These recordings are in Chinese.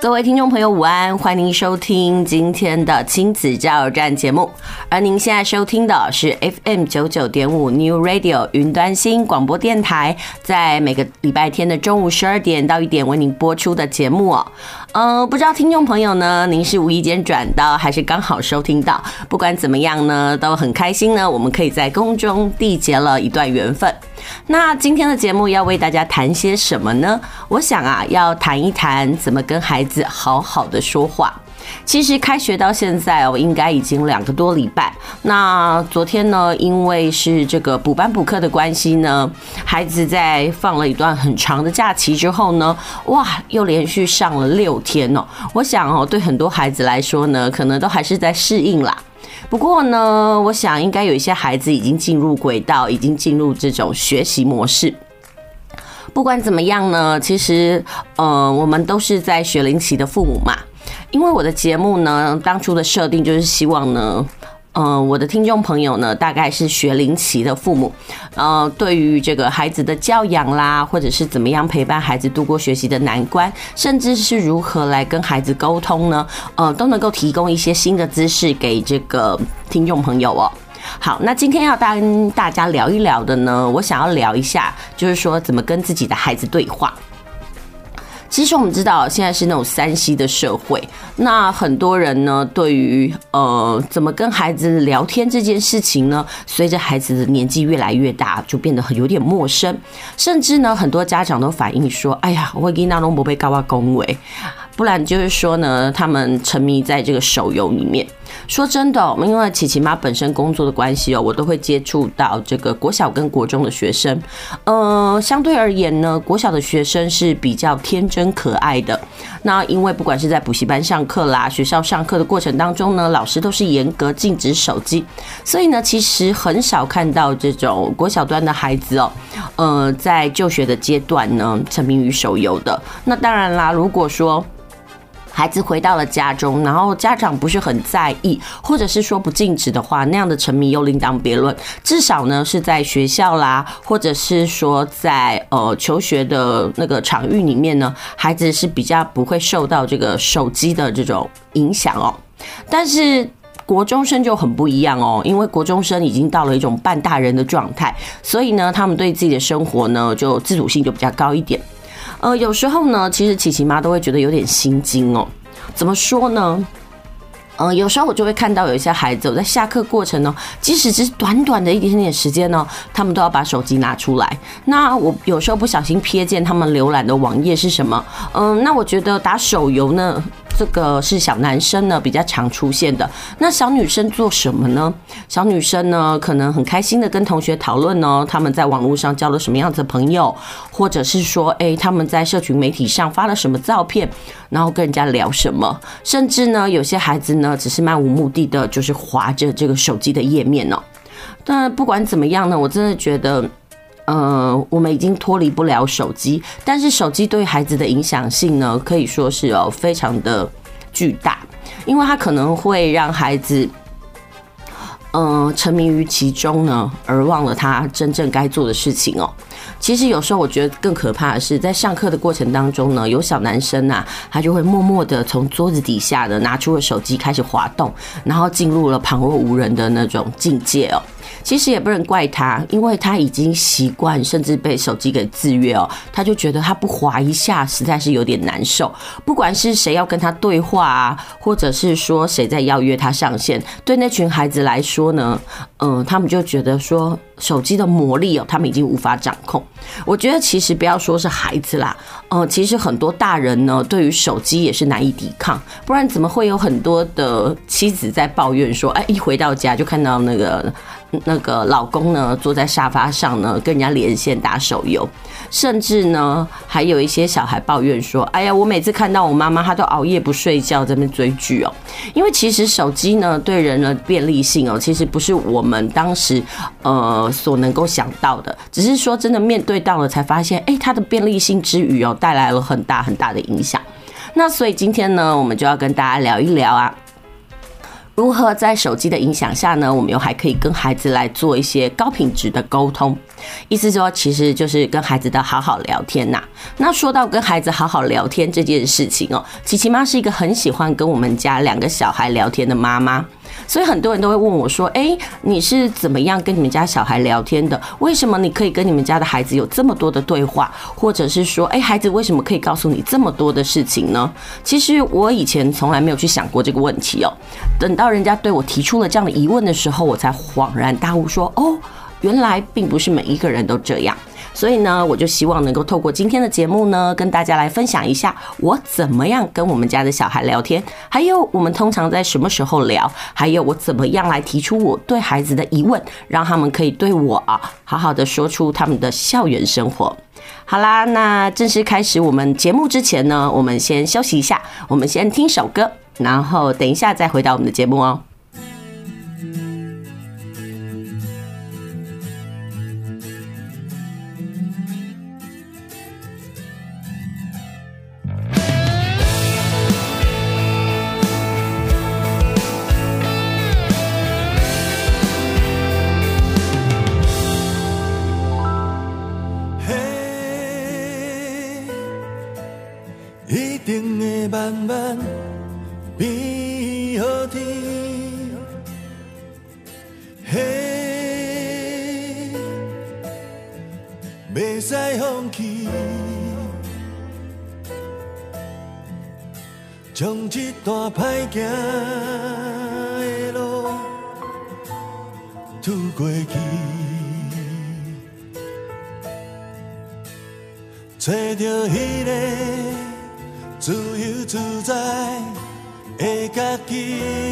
各位听众朋友，午安！欢迎收听今天的亲子加油站节目。而您现在收听的是 FM 九九点五 New Radio 云端新广播电台，在每个礼拜天的中午十二点到一点为您播出的节目哦。呃，不知道听众朋友呢，您是无意间转到，还是刚好收听到？不管怎么样呢，都很开心呢。我们可以在空中缔结了一段缘分。那今天的节目要为大家谈些什么呢？我想啊，要谈一谈怎么跟孩子好好的说话。其实开学到现在哦，应该已经两个多礼拜。那昨天呢，因为是这个补班补课的关系呢，孩子在放了一段很长的假期之后呢，哇，又连续上了六天哦。我想哦，对很多孩子来说呢，可能都还是在适应啦。不过呢，我想应该有一些孩子已经进入轨道，已经进入这种学习模式。不管怎么样呢，其实呃，我们都是在学龄期的父母嘛。因为我的节目呢，当初的设定就是希望呢，呃，我的听众朋友呢，大概是学龄期的父母，呃，对于这个孩子的教养啦，或者是怎么样陪伴孩子度过学习的难关，甚至是如何来跟孩子沟通呢，呃，都能够提供一些新的知识给这个听众朋友哦。好，那今天要跟大家聊一聊的呢，我想要聊一下，就是说怎么跟自己的孩子对话。其实我们知道，现在是那种三 C 的社会，那很多人呢，对于呃怎么跟孩子聊天这件事情呢，随着孩子的年纪越来越大，就变得很有点陌生，甚至呢，很多家长都反映说：“哎呀，我会给那龙伯被高啊恭维。”不然就是说呢，他们沉迷在这个手游里面。说真的，因为琪琪妈本身工作的关系哦，我都会接触到这个国小跟国中的学生。呃，相对而言呢，国小的学生是比较天真可爱的。那因为不管是在补习班上课啦，学校上课的过程当中呢，老师都是严格禁止手机，所以呢，其实很少看到这种国小端的孩子哦，呃，在就学的阶段呢，沉迷于手游的。那当然啦，如果说孩子回到了家中，然后家长不是很在意，或者是说不禁止的话，那样的沉迷又另当别论。至少呢，是在学校啦，或者是说在呃求学的那个场域里面呢，孩子是比较不会受到这个手机的这种影响哦。但是国中生就很不一样哦，因为国中生已经到了一种半大人的状态，所以呢，他们对自己的生活呢，就自主性就比较高一点。呃，有时候呢，其实琪琪妈都会觉得有点心惊哦。怎么说呢？嗯，有时候我就会看到有一些孩子，我在下课过程呢，即使只是短短的一点点时间呢，他们都要把手机拿出来。那我有时候不小心瞥见他们浏览的网页是什么？嗯，那我觉得打手游呢，这个是小男生呢比较常出现的。那小女生做什么呢？小女生呢可能很开心的跟同学讨论呢，他们在网络上交了什么样子的朋友，或者是说，哎，他们在社群媒体上发了什么照片，然后跟人家聊什么。甚至呢，有些孩子呢只是漫无目的的，就是滑着这个手机的页面哦。但不管怎么样呢，我真的觉得。呃，我们已经脱离不了手机，但是手机对孩子的影响性呢，可以说是哦非常的巨大，因为它可能会让孩子，嗯、呃，沉迷于其中呢，而忘了他真正该做的事情哦。其实有时候我觉得更可怕的是，在上课的过程当中呢，有小男生呐，他就会默默的从桌子底下的拿出了手机开始滑动，然后进入了旁若无人的那种境界哦。其实也不能怪他，因为他已经习惯，甚至被手机给制约哦。他就觉得他不滑一下，实在是有点难受。不管是谁要跟他对话啊，或者是说谁在邀约他上线，对那群孩子来说呢，嗯，他们就觉得说手机的魔力哦，他们已经无法掌控。我觉得其实不要说是孩子啦，嗯，其实很多大人呢，对于手机也是难以抵抗，不然怎么会有很多的妻子在抱怨说，哎，一回到家就看到那个。那个老公呢，坐在沙发上呢，跟人家连线打手游，甚至呢，还有一些小孩抱怨说：“哎呀，我每次看到我妈妈，她都熬夜不睡觉在那边追剧哦。”因为其实手机呢，对人的便利性哦，其实不是我们当时呃所能够想到的，只是说真的面对到了才发现，哎，它的便利性之余哦，带来了很大很大的影响。那所以今天呢，我们就要跟大家聊一聊啊。如何在手机的影响下呢？我们又还可以跟孩子来做一些高品质的沟通，意思说，其实就是跟孩子的好好聊天呐。那说到跟孩子好好聊天这件事情哦，琪琪妈是一个很喜欢跟我们家两个小孩聊天的妈妈。所以很多人都会问我说：“哎，你是怎么样跟你们家小孩聊天的？为什么你可以跟你们家的孩子有这么多的对话？或者是说，哎，孩子为什么可以告诉你这么多的事情呢？”其实我以前从来没有去想过这个问题哦。等到人家对我提出了这样的疑问的时候，我才恍然大悟说：“哦，原来并不是每一个人都这样。”所以呢，我就希望能够透过今天的节目呢，跟大家来分享一下我怎么样跟我们家的小孩聊天，还有我们通常在什么时候聊，还有我怎么样来提出我对孩子的疑问，让他们可以对我啊好好的说出他们的校园生活。好啦，那正式开始我们节目之前呢，我们先休息一下，我们先听首歌，然后等一下再回到我们的节目哦。行的路，渡过去，找着迄个自由自在的家己。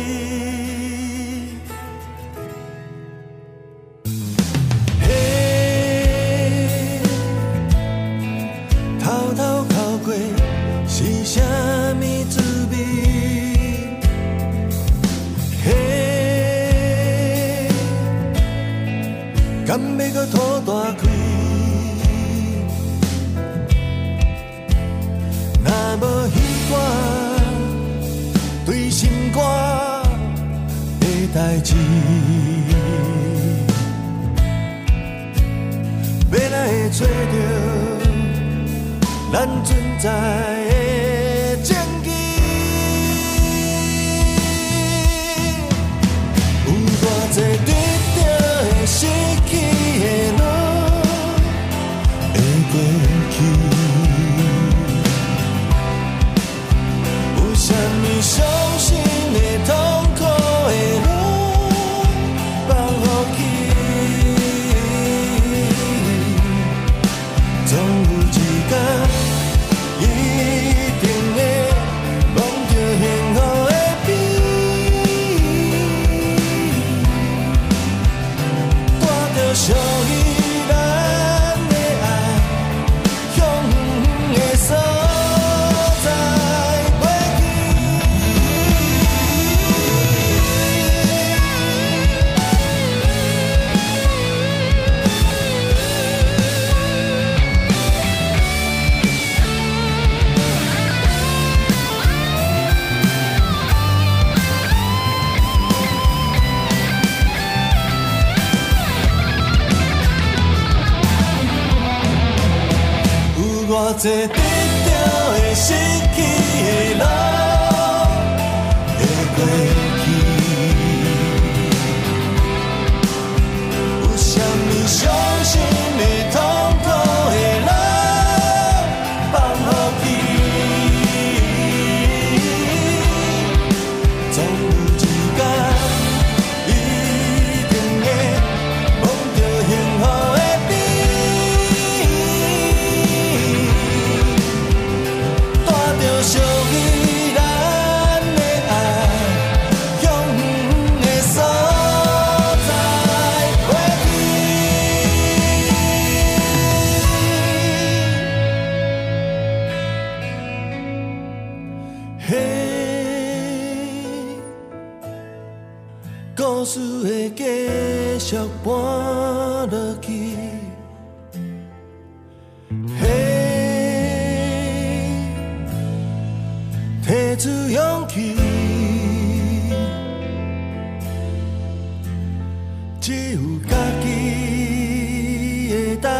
有家己会当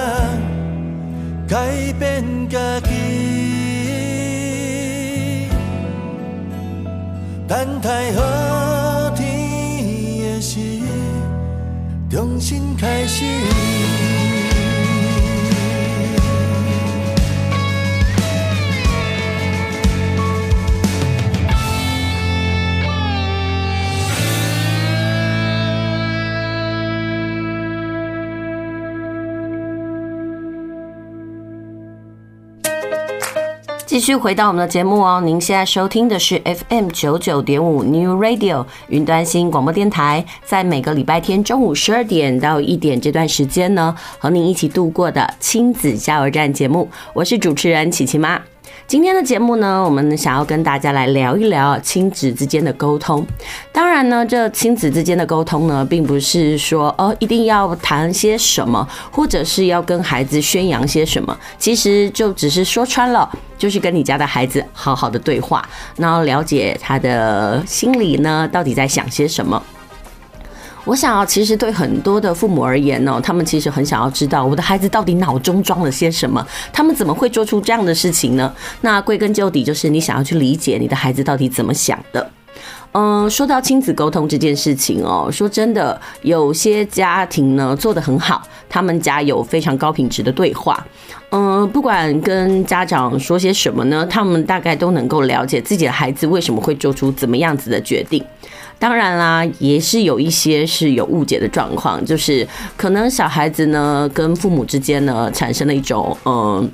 改变家己。等待好继续回到我们的节目哦，您现在收听的是 FM 九九点五 New Radio 云端新广播电台，在每个礼拜天中午十二点到一点这段时间呢，和您一起度过的亲子加油站节目，我是主持人琪琪妈。今天的节目呢，我们想要跟大家来聊一聊亲子之间的沟通。当然呢，这亲子之间的沟通呢，并不是说哦一定要谈些什么，或者是要跟孩子宣扬些什么。其实就只是说穿了，就是跟你家的孩子好好的对话，然后了解他的心里呢，到底在想些什么。我想啊，其实对很多的父母而言呢，他们其实很想要知道我的孩子到底脑中装了些什么，他们怎么会做出这样的事情呢？那归根究底，就是你想要去理解你的孩子到底怎么想的。嗯，说到亲子沟通这件事情哦，说真的，有些家庭呢做得很好，他们家有非常高品质的对话。嗯，不管跟家长说些什么呢，他们大概都能够了解自己的孩子为什么会做出怎么样子的决定。当然啦，也是有一些是有误解的状况，就是可能小孩子呢跟父母之间呢产生了一种嗯。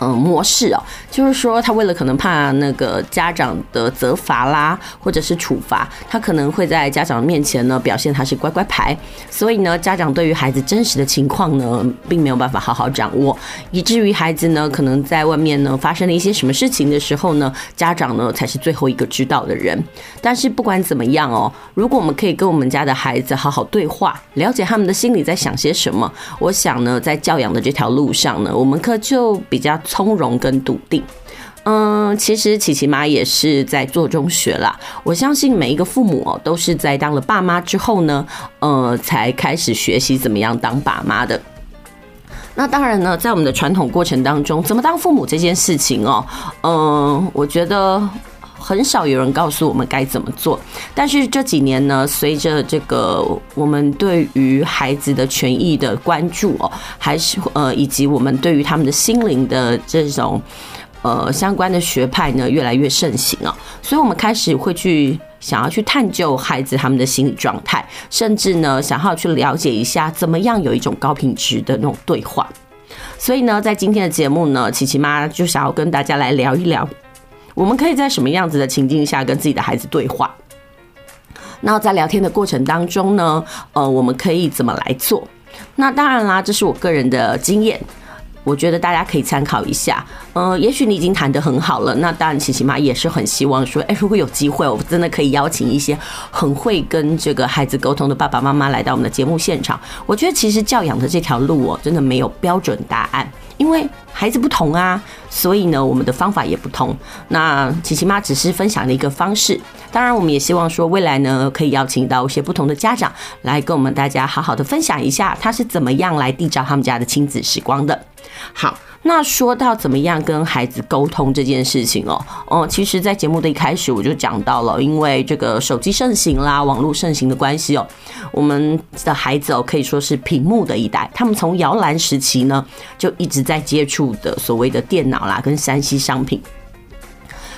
嗯，模式哦，就是说他为了可能怕那个家长的责罚啦，或者是处罚，他可能会在家长面前呢表现他是乖乖牌，所以呢，家长对于孩子真实的情况呢，并没有办法好好掌握，以至于孩子呢，可能在外面呢发生了一些什么事情的时候呢，家长呢才是最后一个知道的人。但是不管怎么样哦，如果我们可以跟我们家的孩子好好对话，了解他们的心里在想些什么，我想呢，在教养的这条路上呢，我们可就比较。从容跟笃定，嗯，其实琪琪妈也是在做中学啦。我相信每一个父母哦，都是在当了爸妈之后呢，呃，才开始学习怎么样当爸妈的。那当然呢，在我们的传统过程当中，怎么当父母这件事情哦，嗯，我觉得。很少有人告诉我们该怎么做，但是这几年呢，随着这个我们对于孩子的权益的关注哦，还是呃，以及我们对于他们的心灵的这种呃相关的学派呢，越来越盛行啊，所以我们开始会去想要去探究孩子他们的心理状态，甚至呢，想要去了解一下怎么样有一种高品质的那种对话。所以呢，在今天的节目呢，琪琪妈就想要跟大家来聊一聊。我们可以在什么样子的情境下跟自己的孩子对话？那在聊天的过程当中呢，呃，我们可以怎么来做？那当然啦，这是我个人的经验。我觉得大家可以参考一下，呃，也许你已经谈得很好了，那当然，琪琪妈也是很希望说，哎，如果有机会，我真的可以邀请一些很会跟这个孩子沟通的爸爸妈妈来到我们的节目现场。我觉得其实教养的这条路哦，真的没有标准答案，因为孩子不同啊，所以呢，我们的方法也不同。那琪琪妈只是分享了一个方式，当然，我们也希望说未来呢，可以邀请到一些不同的家长来跟我们大家好好的分享一下，他是怎么样来缔造他们家的亲子时光的。好，那说到怎么样跟孩子沟通这件事情哦，哦，其实，在节目的一开始我就讲到了，因为这个手机盛行啦，网络盛行的关系哦，我们的孩子哦可以说是屏幕的一代，他们从摇篮时期呢就一直在接触的所谓的电脑啦跟 3C 商品。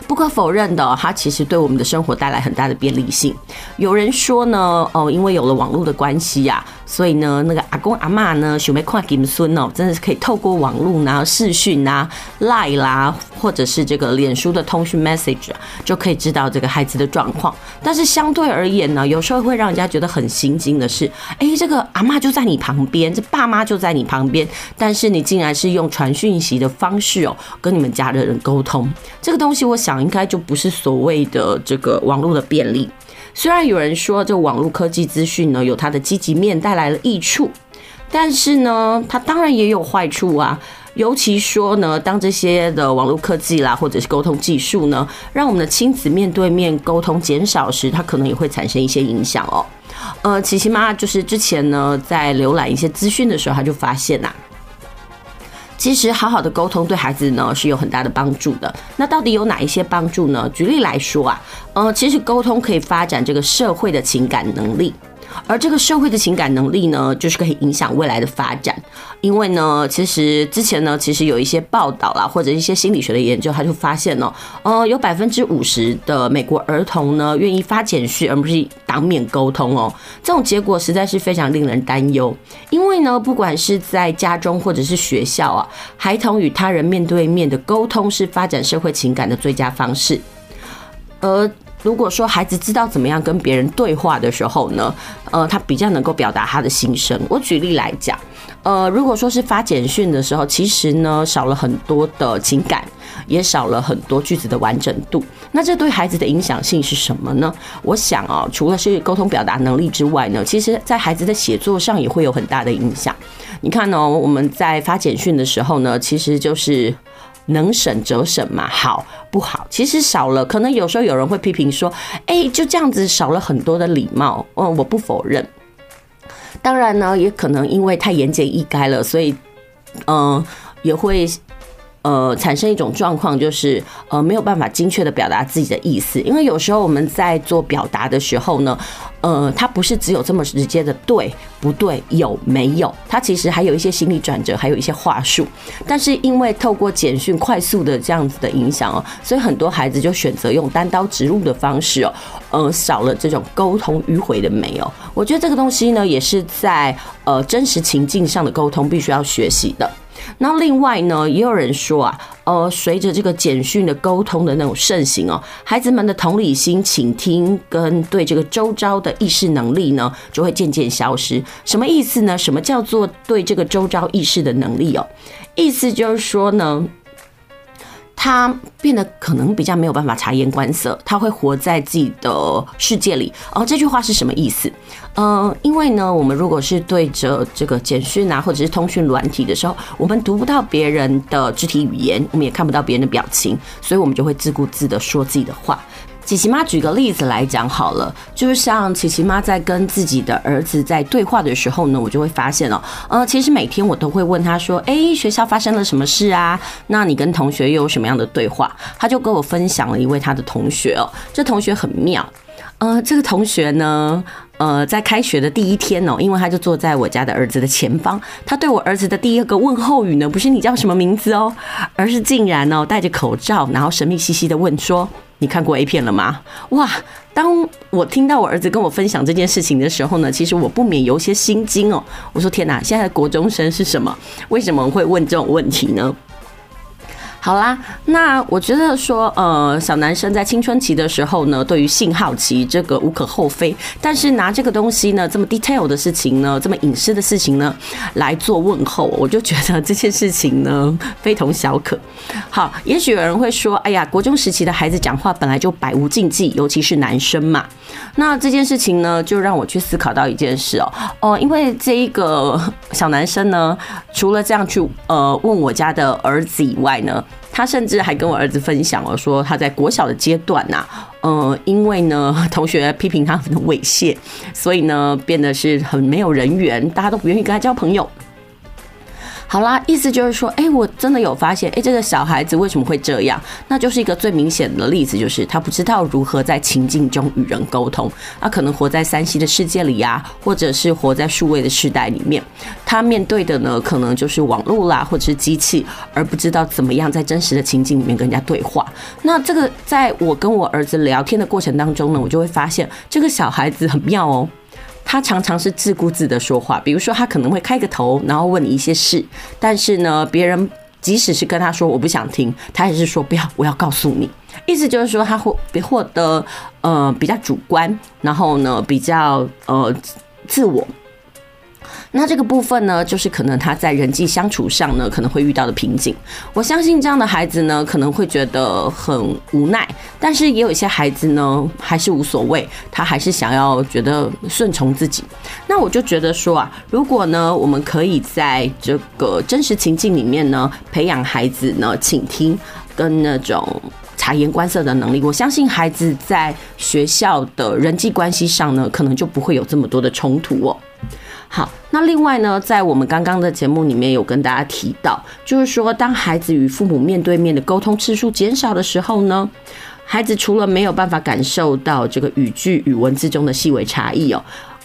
不可否认的，它其实对我们的生活带来很大的便利性。有人说呢，哦，因为有了网络的关系呀，所以呢，那个阿公阿嬷呢，想要看他们孙哦，真的是可以透过网络然后视讯啊、Line 啦，或者是这个脸书的通讯 message，就可以知道这个孩子的状况。但是相对而言呢，有时候会让人家觉得很心惊的是，哎，这个阿嬷就在你旁边，这爸妈就在你旁边，但是你竟然是用传讯息的方式哦，跟你们家的人沟通。这个东西，我想。应该就不是所谓的这个网络的便利，虽然有人说这网络科技资讯呢有它的积极面，带来了益处，但是呢，它当然也有坏处啊。尤其说呢，当这些的网络科技啦，或者是沟通技术呢，让我们的亲子面对面沟通减少时，它可能也会产生一些影响哦。呃，琪琪妈就是之前呢，在浏览一些资讯的时候，她就发现呐、啊。其实，好好的沟通对孩子呢是有很大的帮助的。那到底有哪一些帮助呢？举例来说啊，呃，其实沟通可以发展这个社会的情感能力。而这个社会的情感能力呢，就是可以影响未来的发展。因为呢，其实之前呢，其实有一些报道啦，或者一些心理学的研究，他就发现呢，呃，有百分之五十的美国儿童呢，愿意发简讯而不是当面沟通哦。这种结果实在是非常令人担忧。因为呢，不管是在家中或者是学校啊，孩童与他人面对面的沟通是发展社会情感的最佳方式。而如果说孩子知道怎么样跟别人对话的时候呢，呃，他比较能够表达他的心声。我举例来讲，呃，如果说是发简讯的时候，其实呢少了很多的情感，也少了很多句子的完整度。那这对孩子的影响性是什么呢？我想啊，除了是沟通表达能力之外呢，其实在孩子的写作上也会有很大的影响。你看呢，我们在发简讯的时候呢，其实就是。能省则省嘛，好不好？其实少了，可能有时候有人会批评说，哎，就这样子少了很多的礼貌。嗯，我不否认。当然呢，也可能因为太言简意赅了，所以，嗯，也会。呃，产生一种状况，就是呃没有办法精确的表达自己的意思，因为有时候我们在做表达的时候呢，呃，它不是只有这么直接的对不对，有没有，它其实还有一些心理转折，还有一些话术。但是因为透过简讯快速的这样子的影响哦，所以很多孩子就选择用单刀直入的方式哦，呃，少了这种沟通迂回的没有。我觉得这个东西呢，也是在呃真实情境上的沟通必须要学习的。那另外呢，也有人说啊，呃，随着这个简讯的沟通的那种盛行哦，孩子们的同理心、倾听跟对这个周遭的意识能力呢，就会渐渐消失。什么意思呢？什么叫做对这个周遭意识的能力哦？意思就是说呢。他变得可能比较没有办法察言观色，他会活在自己的世界里。哦，这句话是什么意思？嗯、呃，因为呢，我们如果是对着这个简讯啊，或者是通讯软体的时候，我们读不到别人的肢体语言，我们也看不到别人的表情，所以我们就会自顾自的说自己的话。琪琪妈举个例子来讲好了，就是像琪琪妈在跟自己的儿子在对话的时候呢，我就会发现哦，呃，其实每天我都会问他说，诶，学校发生了什么事啊？那你跟同学又有什么样的对话？他就跟我分享了一位他的同学哦，这同学很妙，呃，这个同学呢，呃，在开学的第一天哦，因为他就坐在我家的儿子的前方，他对我儿子的第一个问候语呢，不是你叫什么名字哦，而是竟然哦戴着口罩，然后神秘兮兮的问说。你看过 A 片了吗？哇！当我听到我儿子跟我分享这件事情的时候呢，其实我不免有些心惊哦。我说天哪，现在的国中生是什么？为什么会问这种问题呢？好啦，那我觉得说，呃，小男生在青春期的时候呢，对于性好奇，这个无可厚非。但是拿这个东西呢，这么 detail 的事情呢，这么隐私的事情呢，来做问候，我就觉得这件事情呢，非同小可。好，也许有人会说，哎呀，国中时期的孩子讲话本来就百无禁忌，尤其是男生嘛。那这件事情呢，就让我去思考到一件事哦，哦，因为这一个小男生呢，除了这样去呃问我家的儿子以外呢。他甚至还跟我儿子分享了，说他在国小的阶段呐，呃，因为呢 同学批评他很猥亵，所以呢变得是很没有人缘，大家都不愿意跟他交朋友。好啦，意思就是说，哎、我真的有发现，哎、这个小孩子为什么会这样？那就是一个最明显的例子，就是他不知道如何在情境中与人沟通。他可能活在 3C 的世界里呀、或者是活在数位的时代里面，他面对的呢，可能就是网络啦，或者是机器，而不知道怎么样在真实的情境里面跟人家对话。那这个在我跟我儿子聊天的过程当中呢，我就会发现这个小孩子很妙哦。他常常是自顾自的说话，比如说他可能会开个头，然后问你一些事，但是呢，别人即使是跟他说我不想听，他也是说不要，我要告诉你。意思就是说他会获得呃比较主观，然后呢比较呃自我。那这个部分呢，就是可能他在人际相处上呢，可能会遇到的瓶颈。我相信这样的孩子呢，可能会觉得很无奈，但是也有一些孩子呢，还是无所谓，他还是想要觉得顺从自己。那我就觉得说啊，如果呢，我们可以在这个真实情境里面呢，培养孩子呢，倾听跟那种察言观色的能力，我相信孩子在学校的人际关系上呢，可能就不会有这么多的冲突哦。好，那另外呢，在我们刚刚的节目里面有跟大家提到，就是说，当孩子与父母面对面的沟通次数减少的时候呢，孩子除了没有办法感受到这个语句与文字中的细微差异哦，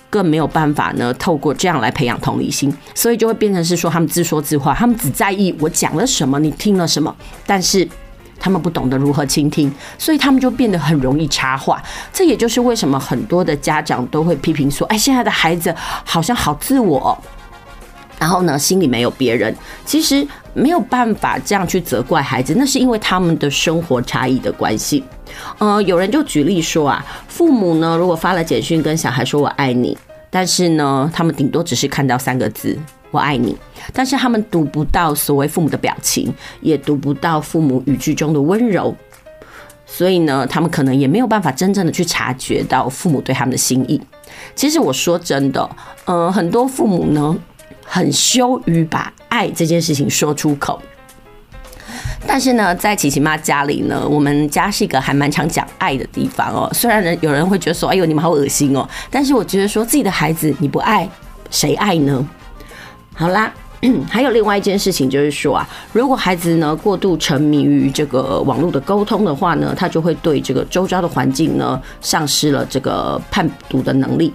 更没有办法呢透过这样来培养同理心，所以就会变成是说他们自说自话，他们只在意我讲了什么，你听了什么，但是。他们不懂得如何倾听，所以他们就变得很容易插话。这也就是为什么很多的家长都会批评说：“哎，现在的孩子好像好自我，然后呢，心里没有别人。”其实没有办法这样去责怪孩子，那是因为他们的生活差异的关系。呃，有人就举例说啊，父母呢，如果发了简讯跟小孩说“我爱你”，但是呢，他们顶多只是看到三个字。我爱你，但是他们读不到所谓父母的表情，也读不到父母语句中的温柔，所以呢，他们可能也没有办法真正的去察觉到父母对他们的心意。其实我说真的，呃，很多父母呢，很羞于把爱这件事情说出口。但是呢，在琪琪妈家里呢，我们家是一个还蛮常讲爱的地方哦。虽然人，有人会觉得说，哎呦，你们好恶心哦，但是我觉得说自己的孩子你不爱，谁爱呢？好啦，还有另外一件事情就是说啊，如果孩子呢过度沉迷于这个网络的沟通的话呢，他就会对这个周遭的环境呢丧失了这个判读的能力。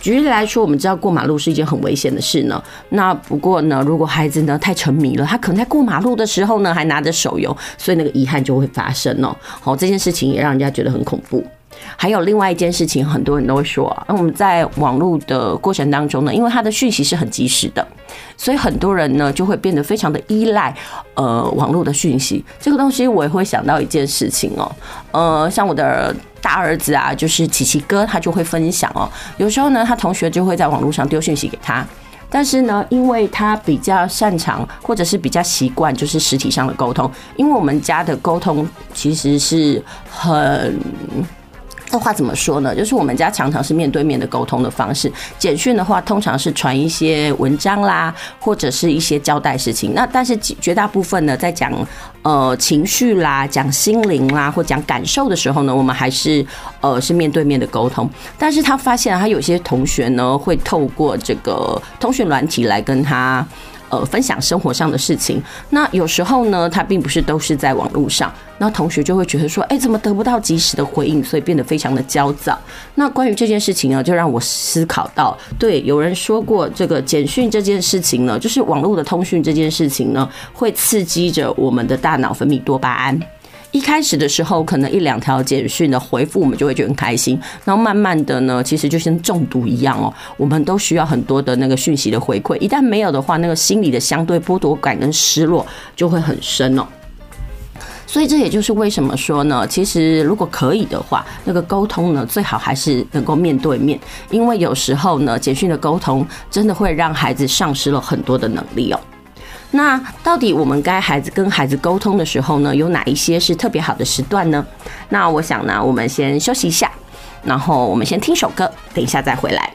举例来说，我们知道过马路是一件很危险的事呢。那不过呢，如果孩子呢太沉迷了，他可能在过马路的时候呢还拿着手游，所以那个遗憾就会发生哦。好，这件事情也让人家觉得很恐怖。还有另外一件事情，很多人都会说，那我们在网络的过程当中呢，因为它的讯息是很及时的，所以很多人呢就会变得非常的依赖呃网络的讯息。这个东西我也会想到一件事情哦，呃，像我的大儿子啊，就是琪琪哥，他就会分享哦，有时候呢，他同学就会在网络上丢讯息给他，但是呢，因为他比较擅长或者是比较习惯就是实体上的沟通，因为我们家的沟通其实是很。这话怎么说呢？就是我们家常常是面对面的沟通的方式，简讯的话通常是传一些文章啦，或者是一些交代事情。那但是绝大部分呢，在讲呃情绪啦、讲心灵啦或讲感受的时候呢，我们还是呃是面对面的沟通。但是他发现他有些同学呢，会透过这个通讯软体来跟他。呃，分享生活上的事情，那有时候呢，他并不是都是在网络上，那同学就会觉得说，哎，怎么得不到及时的回应，所以变得非常的焦躁。那关于这件事情呢，就让我思考到，对，有人说过，这个简讯这件事情呢，就是网络的通讯这件事情呢，会刺激着我们的大脑分泌多巴胺。一开始的时候，可能一两条简讯的回复，我们就会觉得很开心。然后慢慢的呢，其实就像中毒一样哦，我们都需要很多的那个讯息的回馈。一旦没有的话，那个心理的相对剥夺感跟失落就会很深哦。所以这也就是为什么说呢，其实如果可以的话，那个沟通呢，最好还是能够面对面，因为有时候呢，简讯的沟通真的会让孩子丧失了很多的能力哦。那到底我们该孩子跟孩子沟通的时候呢，有哪一些是特别好的时段呢？那我想呢，我们先休息一下，然后我们先听首歌，等一下再回来。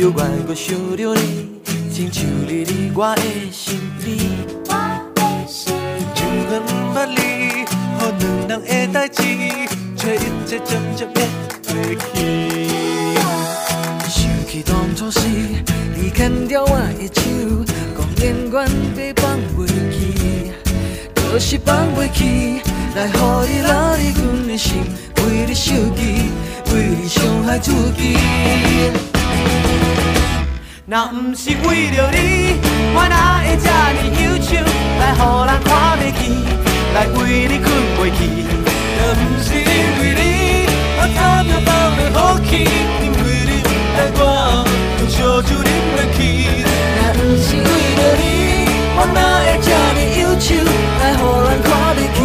又怪我想着你，亲像你伫我的身边。情愿不捌你，予两人的代志，却一切渐渐变过去。想起当初时，你牵着我的手，讲永远袂放袂记。就是放袂去，来予你留伫阮的心，为你受气，为你伤害自己。若不是为了你，我哪会这么忧愁，来予人看不起，来为你困袂去。若不是因为你，我早就放袂好去，因为你不爱我，用烧酒啉落去。若不是为了你，我哪会这么忧愁，来予人看不起，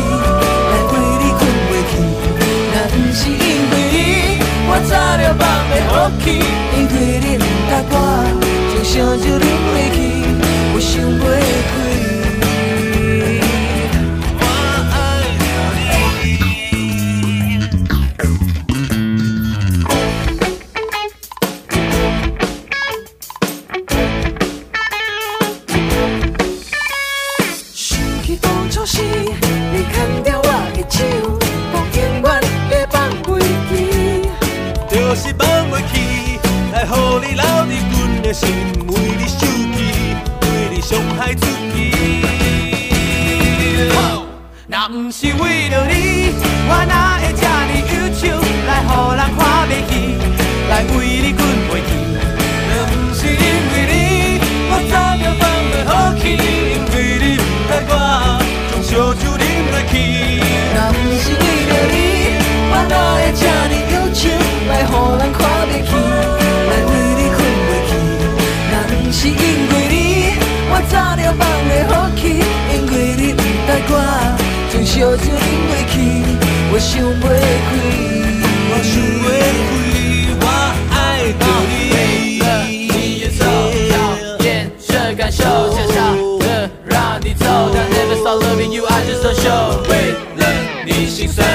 来为你困袂去。若不是因为你，我早就放袂好去，因为你不爱我。想着你袂去，我想袂开。放袂好去，因为你不爱我。烧酒饮袂去，我想袂开，我想袂开，我爱着你。你也走，厌这感受，想笑的让你走，但 never stop loving you, I just don't show。为了你心酸，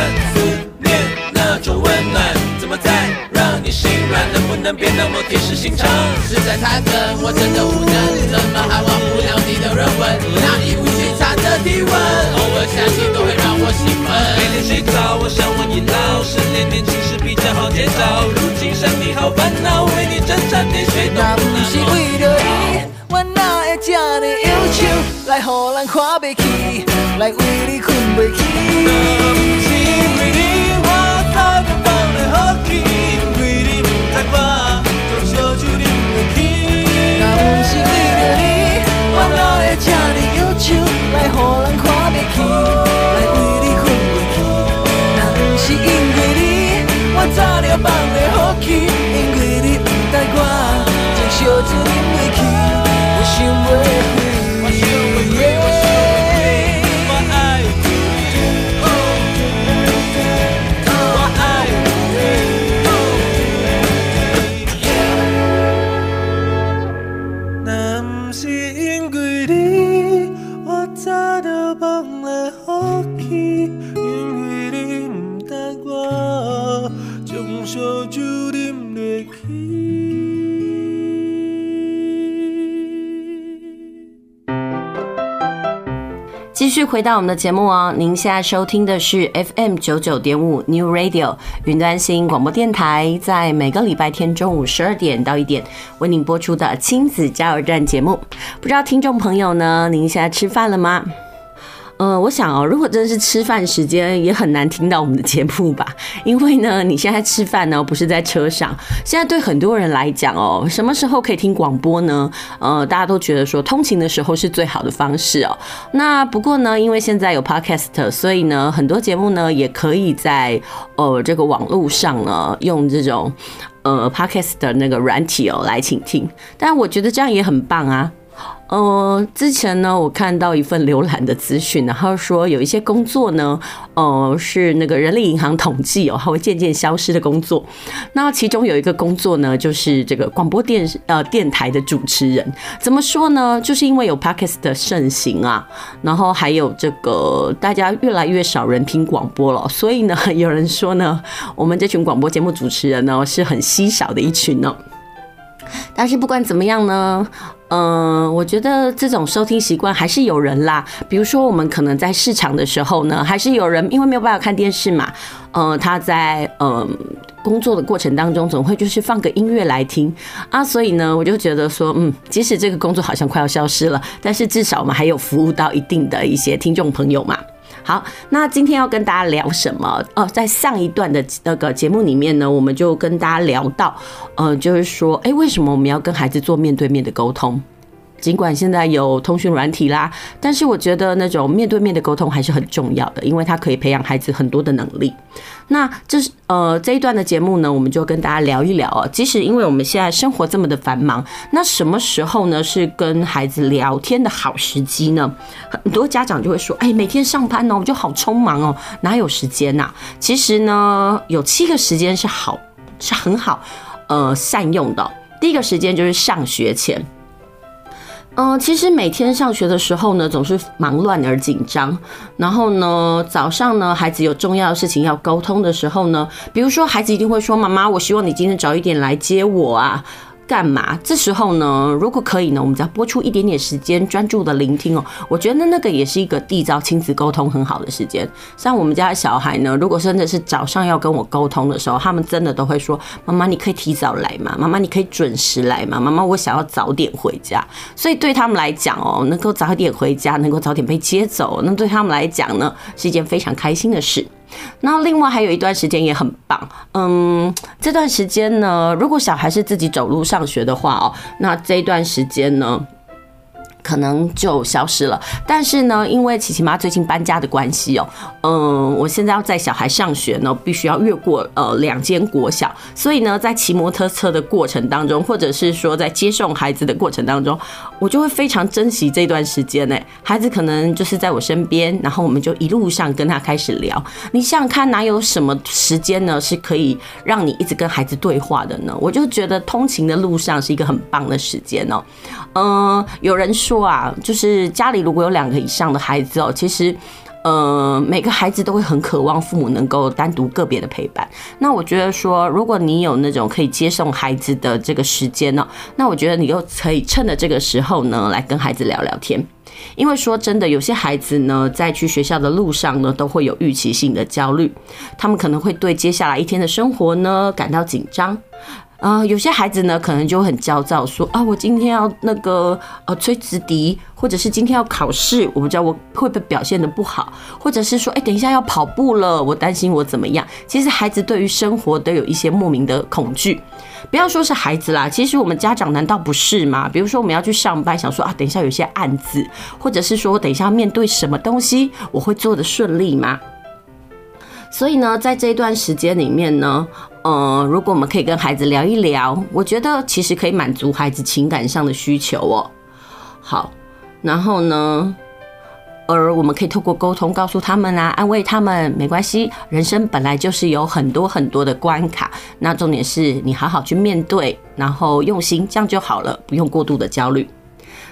能不能别那么铁石心肠？实在太笨，我真的无能，怎么还忘不了你的热吻？那一无虚差的体温，偶尔想起都会让我兴奋。每天睡觉，我想问你老，失恋年轻时比较好介绍，如今生命好烦恼，为你挣扎点水都不是为了你，我哪会这么忧愁，来予人看不起，来为你困袂去。若不是因为你，我早就放袂好去，我，将烧酒啉落去。若不是为了你，我哪会这么忧愁，来予人看袂起，若不是因为你，我早就放袂好去，因为你不爱我，将烧酒啉落去。我想袂回到我们的节目哦，您现在收听的是 FM 九九点五 New Radio 云端新广播电台，在每个礼拜天中午十二点到一点为您播出的亲子加油站节目。不知道听众朋友呢，您现在吃饭了吗？呃，我想哦，如果真的是吃饭时间，也很难听到我们的节目吧？因为呢，你现在吃饭呢，不是在车上。现在对很多人来讲哦，什么时候可以听广播呢？呃，大家都觉得说通勤的时候是最好的方式哦。那不过呢，因为现在有 Podcast，所以呢，很多节目呢也可以在呃这个网络上呢用这种呃 Podcast 的那个软体哦来倾听。但我觉得这样也很棒啊。呃，之前呢，我看到一份浏览的资讯，然后说有一些工作呢，呃，是那个人力银行统计哦，它会渐渐消失的工作。那其中有一个工作呢，就是这个广播电呃电台的主持人。怎么说呢？就是因为有 Podcast 的盛行啊，然后还有这个大家越来越少人听广播了，所以呢，有人说呢，我们这群广播节目主持人呢是很稀少的一群呢。但是不管怎么样呢，嗯、我觉得这种收听习惯还是有人啦。比如说，我们可能在市场的时候呢，还是有人因为没有办法看电视嘛，嗯，他在嗯、工作的过程当中，总会就是放个音乐来听啊。所以呢，我就觉得说，嗯，即使这个工作好像快要消失了，但是至少我们还有服务到一定的一些听众朋友嘛。好，那今天要跟大家聊什么？哦，在上一段的那个节目里面呢，我们就跟大家聊到，呃，就是说，哎，为什么我们要跟孩子做面对面的沟通？尽管现在有通讯软体啦，但是我觉得那种面对面的沟通还是很重要的，因为它可以培养孩子很多的能力。那这是呃这一段的节目呢，我们就跟大家聊一聊哦。即使因为我们现在生活这么的繁忙，那什么时候呢是跟孩子聊天的好时机呢？很多家长就会说：“哎，每天上班哦，我就好匆忙哦，哪有时间呐？”其实呢，有七个时间是好，是很好呃善用的。第一个时间就是上学前。嗯，其实每天上学的时候呢，总是忙乱而紧张。然后呢，早上呢，孩子有重要的事情要沟通的时候呢，比如说孩子一定会说：“妈妈，我希望你今天早一点来接我啊。”干嘛？这时候呢，如果可以呢，我们只要拨出一点点时间，专注的聆听哦。我觉得那个也是一个缔造亲子沟通很好的时间。像我们家的小孩呢，如果真的是早上要跟我沟通的时候，他们真的都会说：“妈妈，你可以提早来吗？妈妈，你可以准时来吗？妈妈，我想要早点回家。”所以对他们来讲哦，能够早点回家，能够早点被接走，那对他们来讲呢，是一件非常开心的事。那另外还有一段时间也很棒，嗯，这段时间呢，如果小孩是自己走路上学的话哦，那这一段时间呢，可能就消失了，但是呢，因为琪琪妈最近搬家的关系哦，嗯，我现在要载小孩上学呢，必须要越过呃两间国小，所以呢，在骑摩托车的过程当中，或者是说在接送孩子的过程当中，我就会非常珍惜这段时间呢。孩子可能就是在我身边，然后我们就一路上跟他开始聊。你想想看，哪有什么时间呢是可以让你一直跟孩子对话的呢？我就觉得通勤的路上是一个很棒的时间哦。嗯，有人说。说啊，就是家里如果有两个以上的孩子哦，其实，呃，每个孩子都会很渴望父母能够单独个别的陪伴。那我觉得说，如果你有那种可以接送孩子的这个时间呢，那我觉得你又可以趁着这个时候呢，来跟孩子聊聊天。因为说真的，有些孩子呢，在去学校的路上呢，都会有预期性的焦虑，他们可能会对接下来一天的生活呢感到紧张。啊、有些孩子呢，可能就很焦躁，说啊，我今天要那个呃吹直笛，或者是今天要考试，我不知道我会不会表现得不好，或者是说，哎，等一下要跑步了，我担心我怎么样。其实孩子对于生活都有一些莫名的恐惧，不要说是孩子啦，其实我们家长难道不是吗？比如说我们要去上班，想说啊，等一下有些案子，或者是说我等一下面对什么东西，我会做得顺利吗？所以呢，在这一段时间里面呢，呃，如果我们可以跟孩子聊一聊，我觉得其实可以满足孩子情感上的需求哦。好，然后呢，而我们可以透过沟通告诉他们啊，安慰他们，没关系，人生本来就是有很多很多的关卡，那重点是你好好去面对，然后用心，这样就好了，不用过度的焦虑。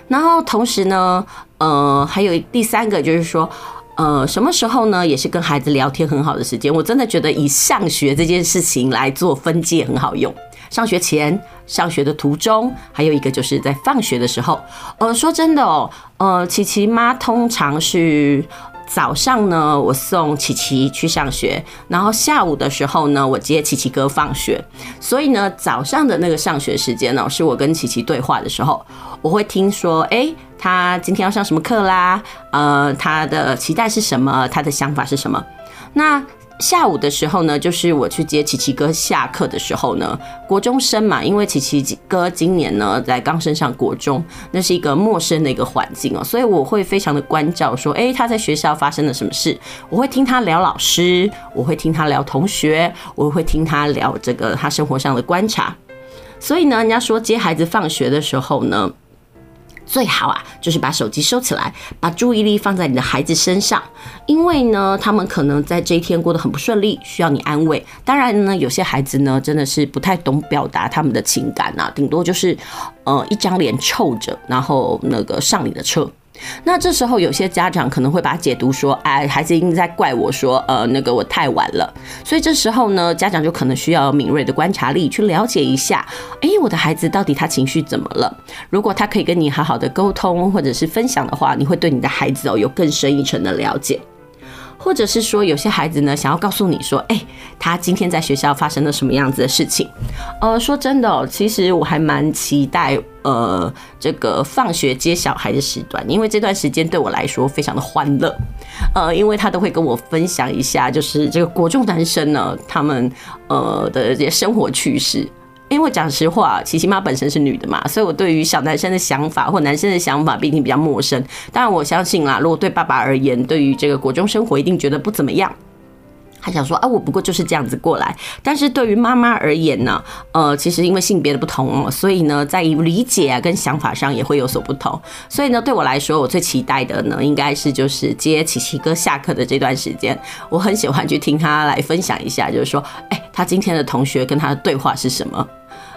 然后同时呢，呃，还有第三个就是说。呃，什么时候呢？也是跟孩子聊天很好的时间。我真的觉得以上学这件事情来做分界很好用。上学前、上学的途中，还有一个就是在放学的时候。呃，说真的哦，呃，琪琪妈通常是。早上呢，我送琪琪去上学，然后下午的时候呢，我接琪琪哥放学。所以呢，早上的那个上学时间呢，是我跟琪琪对话的时候，我会听说，诶，他今天要上什么课啦？呃，他的期待是什么？他的想法是什么？那。下午的时候呢，就是我去接琪琪哥下课的时候呢，国中生嘛，因为琪琪哥今年呢在刚升上国中，那是一个陌生的一个环境哦，所以我会非常的关照，说，诶，他在学校发生了什么事？我会听他聊老师，我会听他聊同学，我会听他聊这个他生活上的观察。所以呢，人家说接孩子放学的时候呢。最好啊，就是把手机收起来，把注意力放在你的孩子身上，因为呢，他们可能在这一天过得很不顺利，需要你安慰。当然呢，有些孩子呢，真的是不太懂表达他们的情感啊，顶多就是，呃，一张脸臭着，然后那个上你的车。那这时候有些家长可能会把解读说，哎，孩子一定在怪我说，呃，那个我太晚了。所以这时候呢，家长就可能需要敏锐的观察力去了解一下，哎，我的孩子到底他情绪怎么了？如果他可以跟你好好的沟通或者是分享的话，你会对你的孩子哦有更深一层的了解。或者是说，有些孩子呢，想要告诉你说，哎，他今天在学校发生了什么样子的事情？呃，说真的，其实我还蛮期待，呃，这个放学接小孩的时段，因为这段时间对我来说非常的欢乐，呃，因为他都会跟我分享一下，就是这个国中男生呢，他们呃的这些生活趣事。因为讲实话，琪琪妈本身是女的嘛，所以我对于小男生的想法或男生的想法毕竟比较陌生。当然，我相信啦，如果对爸爸而言，对于这个国中生活一定觉得不怎么样。他想说啊，我不过就是这样子过来。但是对于妈妈而言呢，呃，其实因为性别的不同，所以呢，在理解啊跟想法上也会有所不同。所以呢，对我来说，我最期待的呢，应该是就是接琪琪哥下课的这段时间，我很喜欢去听他来分享一下，就是说，哎，他今天的同学跟他的对话是什么。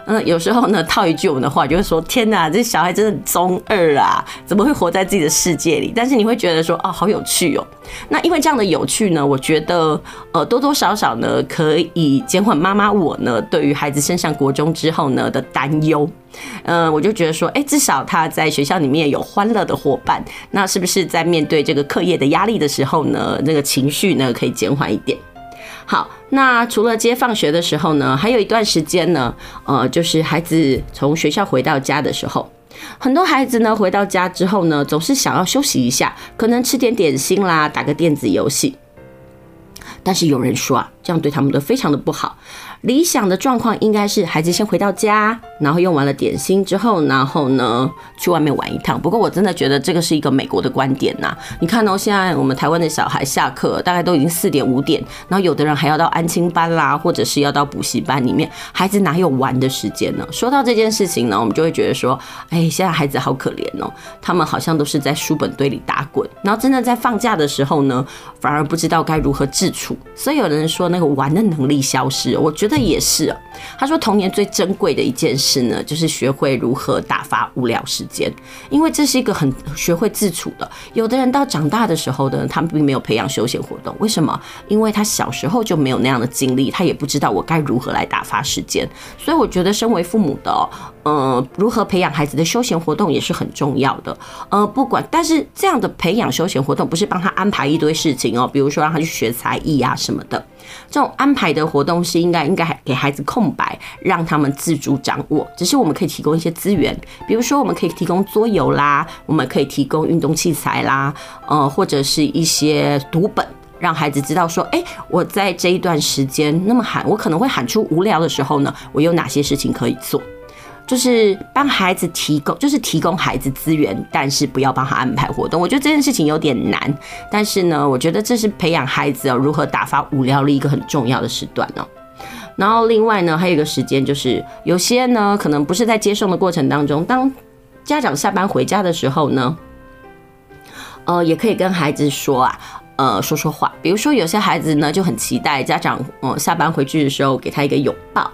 嗯，有时候呢，套一句我们的话，就会说：“天哪，这小孩真的中二啊，怎么会活在自己的世界里？”但是你会觉得说：“哦，好有趣哦。”那因为这样的有趣呢，我觉得呃，多多少少呢，可以减缓妈妈我呢对于孩子升上国中之后呢的担忧。嗯，我就觉得说，哎，至少他在学校里面有欢乐的伙伴，那是不是在面对这个课业的压力的时候呢，那个情绪呢可以减缓一点？好，那除了接放学的时候呢，还有一段时间呢，呃，就是孩子从学校回到家的时候，很多孩子呢回到家之后呢，总是想要休息一下，可能吃点点心啦，打个电子游戏。但是有人说啊，这样对他们都非常的不好。理想的状况应该是孩子先回到家，然后用完了点心之后，然后呢去外面玩一趟。不过我真的觉得这个是一个美国的观点呐。你看哦，现在我们台湾的小孩下课大概都已经四点五点，然后有的人还要到安亲班啦，或者是要到补习班里面，孩子哪有玩的时间呢？说到这件事情呢，我们就会觉得说，哎，现在孩子好可怜哦，他们好像都是在书本堆里打滚，然后真的在放假的时候呢，反而不知道该如何自处。所以有人说那个玩的能力消失，我觉得。这也是啊，他说童年最珍贵的一件事呢，就是学会如何打发无聊时间，因为这是一个很学会自处的。有的人到长大的时候呢，他们并没有培养休闲活动，为什么？因为他小时候就没有那样的经历，他也不知道我该如何来打发时间。所以我觉得，身为父母的，呃，如何培养孩子的休闲活动也是很重要的。呃，不管，但是这样的培养休闲活动，不是帮他安排一堆事情哦，比如说让他去学才艺啊什么的。这种安排的活动是应该应该给孩子空白，让他们自主掌握。只是我们可以提供一些资源，比如说我们可以提供桌游啦，我们可以提供运动器材啦，呃，或者是一些读本，让孩子知道说，哎，我在这一段时间那么喊，我可能会喊出无聊的时候呢，我有哪些事情可以做。就是帮孩子提供，就是提供孩子资源，但是不要帮他安排活动。我觉得这件事情有点难，但是呢，我觉得这是培养孩子哦如何打发无聊的一个很重要的时段哦。然后另外呢，还有一个时间就是有些呢可能不是在接送的过程当中，当家长下班回家的时候呢，呃，也可以跟孩子说啊，呃，说说话。比如说有些孩子呢就很期待家长呃下班回去的时候给他一个拥抱。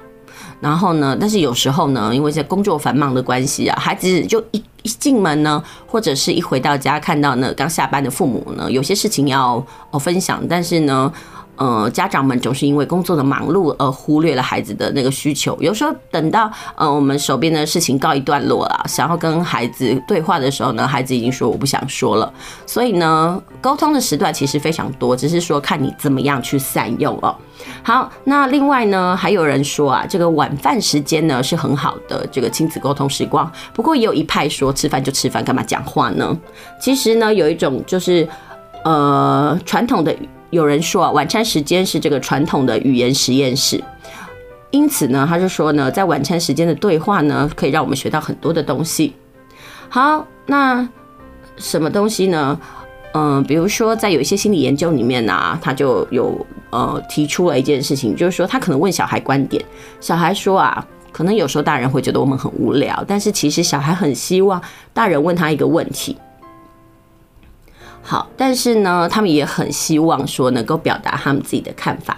然后呢，但是有时候呢，因为在工作繁忙的关系啊，孩子就一一进门呢，或者是一回到家看到呢刚下班的父母呢，有些事情要哦分享，但是呢。呃，家长们总是因为工作的忙碌而忽略了孩子的那个需求。有时候等到呃我们手边的事情告一段落了，想要跟孩子对话的时候呢，孩子已经说我不想说了。所以呢，沟通的时段其实非常多，只是说看你怎么样去善用哦。好，那另外呢，还有人说啊，这个晚饭时间呢是很好的这个亲子沟通时光。不过也有一派说，吃饭就吃饭，干嘛讲话呢？其实呢，有一种就是呃传统的。有人说啊，晚餐时间是这个传统的语言实验室，因此呢，他就说呢，在晚餐时间的对话呢，可以让我们学到很多的东西。好，那什么东西呢？嗯，比如说在有一些心理研究里面呢、啊，他就有呃提出了一件事情，就是说他可能问小孩观点，小孩说啊，可能有时候大人会觉得我们很无聊，但是其实小孩很希望大人问他一个问题。好，但是呢，他们也很希望说能够表达他们自己的看法。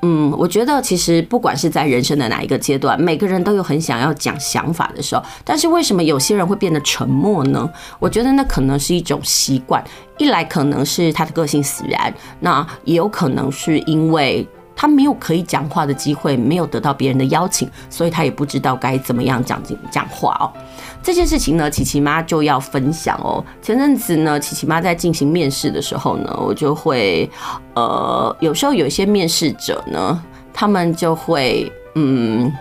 嗯，我觉得其实不管是在人生的哪一个阶段，每个人都有很想要讲想法的时候，但是为什么有些人会变得沉默呢？我觉得那可能是一种习惯，一来可能是他的个性使然，那也有可能是因为。他没有可以讲话的机会，没有得到别人的邀请，所以他也不知道该怎么样讲讲话哦。这件事情呢，琪琪妈就要分享哦。前阵子呢，琪琪妈在进行面试的时候呢，我就会呃，有时候有一些面试者呢，他们就会嗯，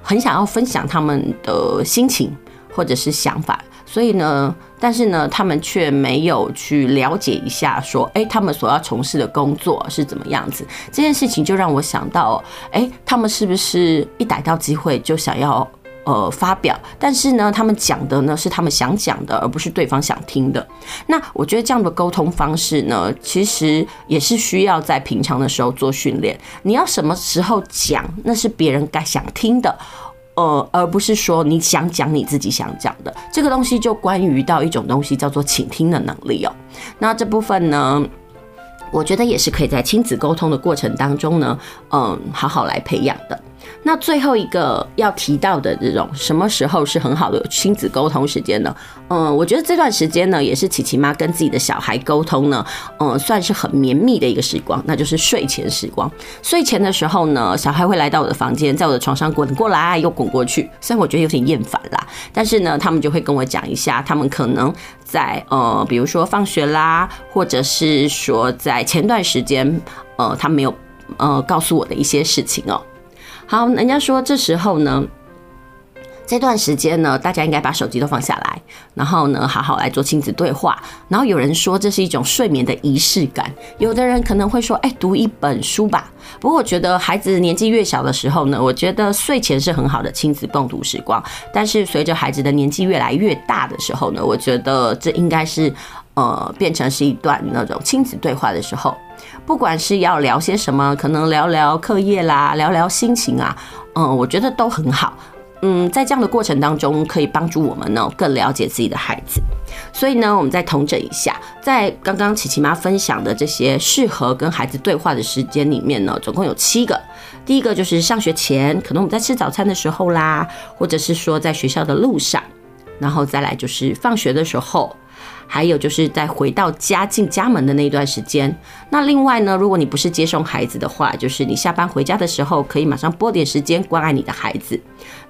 很想要分享他们的心情或者是想法。所以呢，但是呢，他们却没有去了解一下，说，哎、他们所要从事的工作是怎么样子？这件事情就让我想到，哎、他们是不是一逮到机会就想要呃发表？但是呢，他们讲的呢是他们想讲的，而不是对方想听的。那我觉得这样的沟通方式呢，其实也是需要在平常的时候做训练。你要什么时候讲，那是别人该想听的。呃，而不是说你想讲你自己想讲的这个东西，就关于到一种东西叫做倾听的能力哦。那这部分呢，我觉得也是可以在亲子沟通的过程当中呢，嗯，好好来培养的。那最后一个要提到的这种什么时候是很好的亲子沟通时间呢？嗯，我觉得这段时间呢，也是琪琪妈跟自己的小孩沟通呢，嗯，算是很绵密的一个时光，那就是睡前时光。睡前的时候呢，小孩会来到我的房间，在我的床上滚过来又滚过去，虽然我觉得有点厌烦啦，但是呢，他们就会跟我讲一下，他们可能在呃，比如说放学啦，或者是说在前段时间，呃，他没有呃告诉我的一些事情哦。好，人家说这时候呢，这段时间呢，大家应该把手机都放下来，然后呢，好好来做亲子对话。然后有人说这是一种睡眠的仪式感，有的人可能会说，哎，读一本书吧。不过我觉得孩子年纪越小的时候呢，我觉得睡前是很好的亲子共读时光。但是随着孩子的年纪越来越大的时候呢，我觉得这应该是呃，变成是一段那种亲子对话的时候。不管是要聊些什么，可能聊聊课业啦，聊聊心情啊，嗯，我觉得都很好。嗯，在这样的过程当中，可以帮助我们呢更了解自己的孩子。所以呢，我们再统整一下，在刚刚琪琪妈分享的这些适合跟孩子对话的时间里面呢，总共有七个。第一个就是上学前，可能我们在吃早餐的时候啦，或者是说在学校的路上，然后再来就是放学的时候。还有就是在回到家进家门的那一段时间。那另外呢，如果你不是接送孩子的话，就是你下班回家的时候，可以马上拨点时间关爱你的孩子。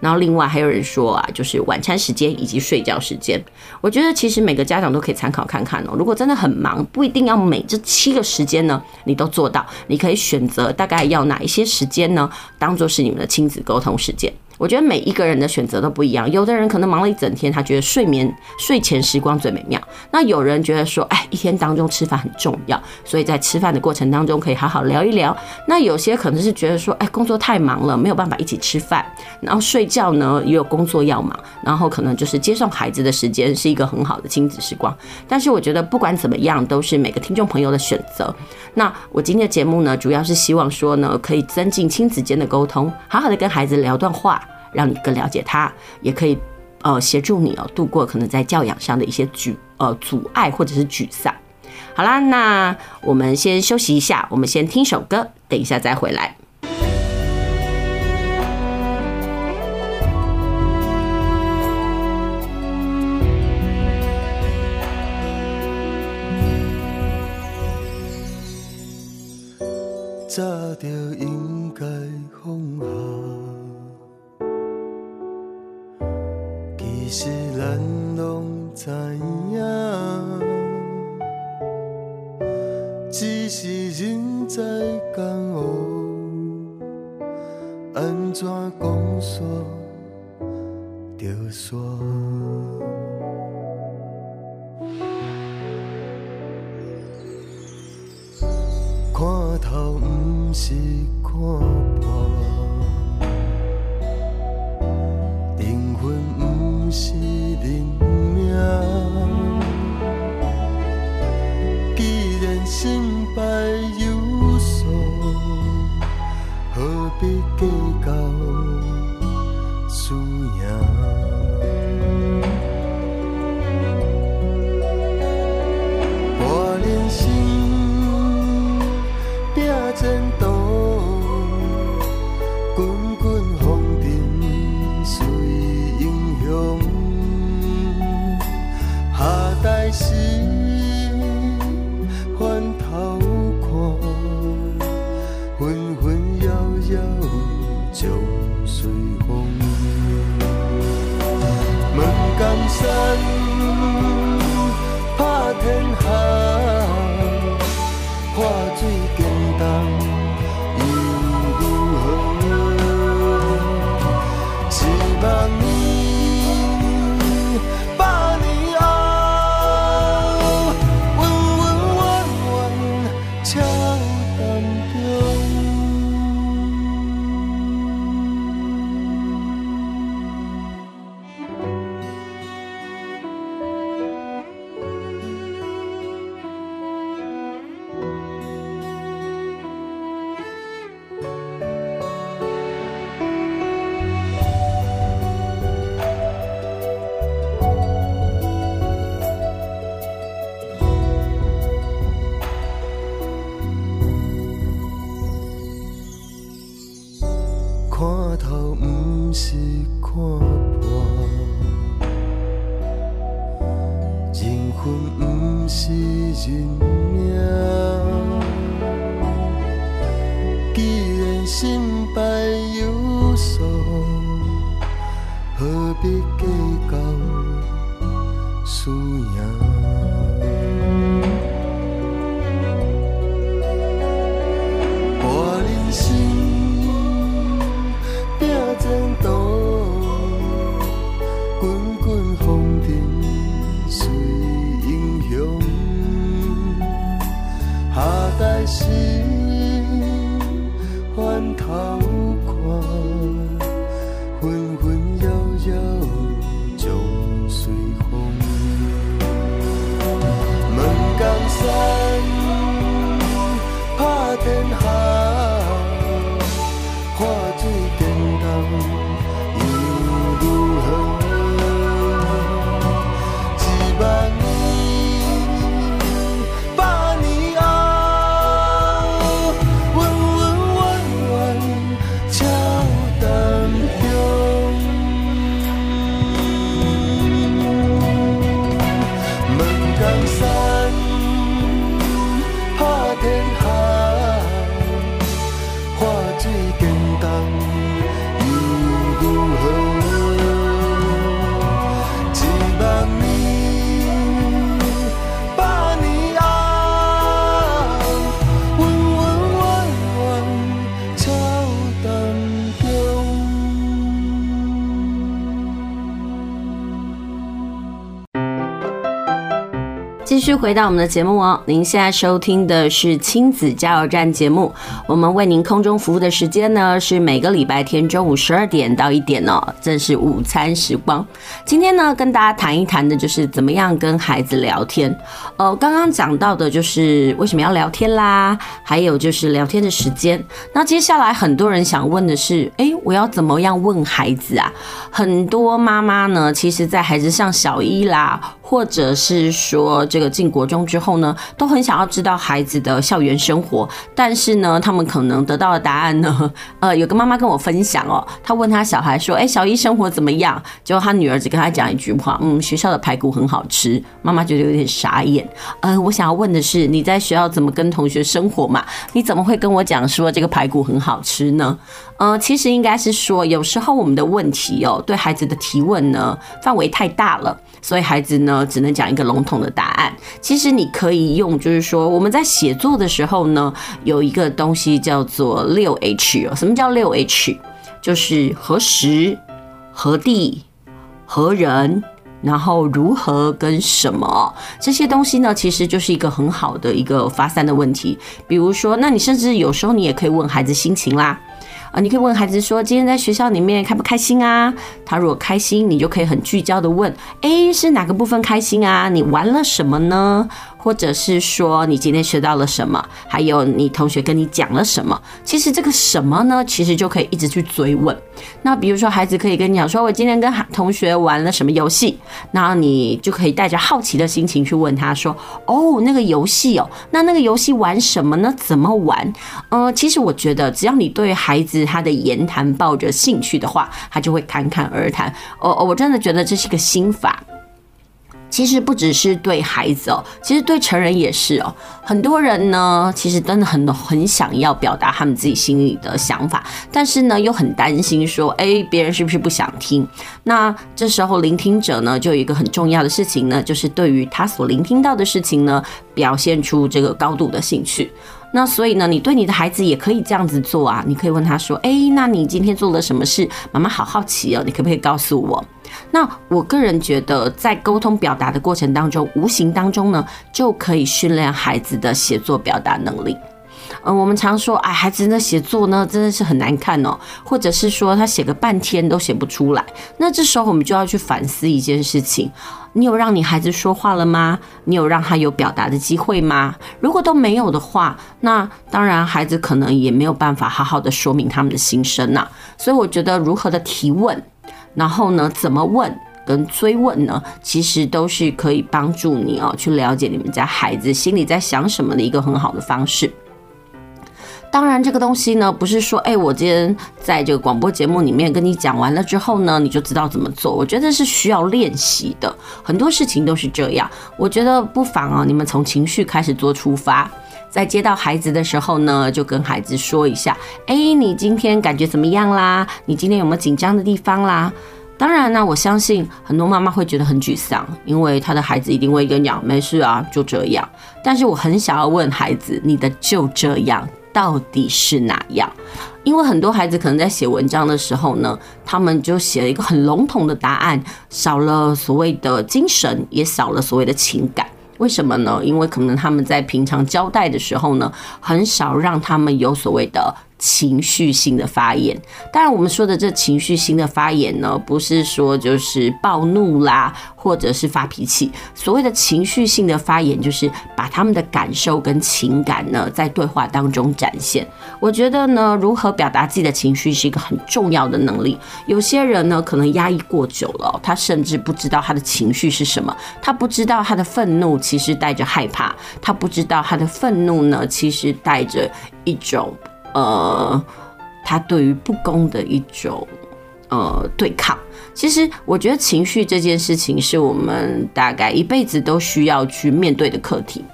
然后另外还有人说啊，就是晚餐时间以及睡觉时间。我觉得其实每个家长都可以参考看看哦。如果真的很忙，不一定要每这七个时间呢，你都做到。你可以选择大概要哪一些时间呢，当做是你们的亲子沟通时间。我觉得每一个人的选择都不一样，有的人可能忙了一整天，他觉得睡眠睡前时光最美妙。那有人觉得说，哎，一天当中吃饭很重要，所以在吃饭的过程当中可以好好聊一聊。那有些可能是觉得说，哎，工作太忙了，没有办法一起吃饭，然后睡觉呢也有工作要忙，然后可能就是接送孩子的时间是一个很好的亲子时光。但是我觉得不管怎么样，都是每个听众朋友的选择。那我今天的节目呢，主要是希望说呢，可以增进亲子间的沟通，好好的跟孩子聊段话。让你更了解他，也可以呃协助你哦度过可能在教养上的一些阻呃阻碍或者是沮丧。好啦，那我们先休息一下，我们先听首歌，等一下再回来。早就咱拢知影，只是人在江湖，安怎讲煞就煞。看透不是看破。灵魂是认命，既然成败有数，何必计较输赢？我连心拼前途。续回到我们的节目哦，您现在收听的是亲子加油站节目。我们为您空中服务的时间呢，是每个礼拜天中午十二点到一点哦，正是午餐时光。今天呢，跟大家谈一谈的就是怎么样跟孩子聊天。呃，刚刚讲到的就是为什么要聊天啦，还有就是聊天的时间。那接下来很多人想问的是，哎，我要怎么样问孩子啊？很多妈妈呢，其实在孩子上小一啦。或者是说，这个进国中之后呢，都很想要知道孩子的校园生活，但是呢，他们可能得到的答案呢，呃，有个妈妈跟我分享哦，她问她小孩说，哎，小生活怎么样？结果他女儿只跟他讲一句话，嗯，学校的排骨很好吃。妈妈觉得有点傻眼。呃，我想要问的是，你在学校怎么跟同学生活嘛？你怎么会跟我讲说这个排骨很好吃呢？呃，其实应该是说，有时候我们的问题哦，对孩子的提问呢，范围太大了。所以孩子呢，只能讲一个笼统的答案。其实你可以用，就是说我们在写作的时候呢，有一个东西叫做六 H 哦。什么叫六 H？就是何时、何地、何人，然后如何跟什么这些东西呢？其实就是一个很好的一个发散的问题。比如说，那你甚至有时候你也可以问孩子心情啦。啊，你可以问孩子说：“今天在学校里面开不开心啊？”他如果开心，你就可以很聚焦的问：“诶，是哪个部分开心啊？你玩了什么呢？”或者是说你今天学到了什么，还有你同学跟你讲了什么？其实这个什么呢，其实就可以一直去追问。那比如说孩子可以跟你讲说，我今天跟同学玩了什么游戏，那你就可以带着好奇的心情去问他说，哦，那个游戏哦，那那个游戏玩什么呢？怎么玩？呃，其实我觉得只要你对孩子他的言谈抱着兴趣的话，他就会侃侃而谈。哦哦，我真的觉得这是一个心法。其实不只是对孩子哦，其实对成人也是哦。很多人呢，其实真的很很想要表达他们自己心里的想法，但是呢，又很担心说，哎，别人是不是不想听？那这时候聆听者呢，就有一个很重要的事情呢，就是对于他所聆听到的事情呢，表现出这个高度的兴趣。那所以呢，你对你的孩子也可以这样子做啊，你可以问他说，哎，那你今天做了什么事？妈妈好好奇哦，你可不可以告诉我？那我个人觉得，在沟通表达的过程当中，无形当中呢，就可以训练孩子的写作表达能力。嗯，我们常说，哎，孩子的写作呢，真的是很难看哦，或者是说他写个半天都写不出来。那这时候我们就要去反思一件事情：你有让你孩子说话了吗？你有让他有表达的机会吗？如果都没有的话，那当然孩子可能也没有办法好好的说明他们的心声呐。所以我觉得，如何的提问。然后呢，怎么问跟追问呢？其实都是可以帮助你哦，去了解你们家孩子心里在想什么的一个很好的方式。当然，这个东西呢，不是说，哎，我今天在这个广播节目里面跟你讲完了之后呢，你就知道怎么做。我觉得是需要练习的，很多事情都是这样。我觉得不妨啊，你们从情绪开始做出发，在接到孩子的时候呢，就跟孩子说一下，哎，你今天感觉怎么样啦？你今天有没有紧张的地方啦？当然呢，我相信很多妈妈会觉得很沮丧，因为她的孩子一定会跟讲，没事啊，就这样。但是我很想要问孩子，你的就这样到底是哪样？因为很多孩子可能在写文章的时候呢，他们就写了一个很笼统的答案，少了所谓的精神，也少了所谓的情感。为什么呢？因为可能他们在平常交代的时候呢，很少让他们有所谓的。情绪性的发言，当然我们说的这情绪性的发言呢，不是说就是暴怒啦，或者是发脾气。所谓的情绪性的发言，就是把他们的感受跟情感呢，在对话当中展现。我觉得呢，如何表达自己的情绪是一个很重要的能力。有些人呢，可能压抑过久了，他甚至不知道他的情绪是什么，他不知道他的愤怒其实带着害怕，他不知道他的愤怒呢，其实带着一种。呃，他对于不公的一种呃对抗，其实我觉得情绪这件事情是我们大概一辈子都需要去面对的课题。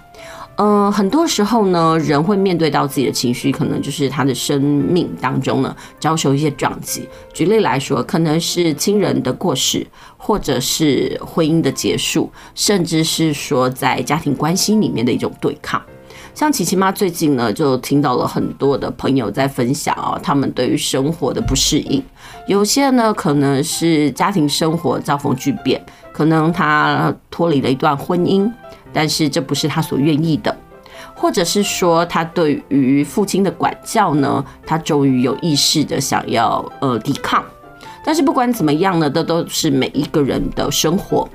呃，很多时候呢，人会面对到自己的情绪，可能就是他的生命当中呢遭受一些撞击。举例来说，可能是亲人的过世，或者是婚姻的结束，甚至是说在家庭关系里面的一种对抗。像琪琪妈最近呢，就听到了很多的朋友在分享哦，他们对于生活的不适应。有些呢，可能是家庭生活遭逢巨变，可能他脱离了一段婚姻，但是这不是他所愿意的，或者是说他对于父亲的管教呢，他终于有意识的想要呃抵抗。但是不管怎么样呢，这都是每一个人的生活。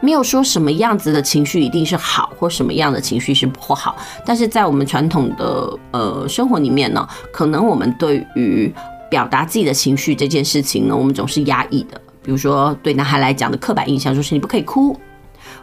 没有说什么样子的情绪一定是好，或什么样的情绪是不好。但是在我们传统的呃生活里面呢，可能我们对于表达自己的情绪这件事情呢，我们总是压抑的。比如说，对男孩来讲的刻板印象就是你不可以哭。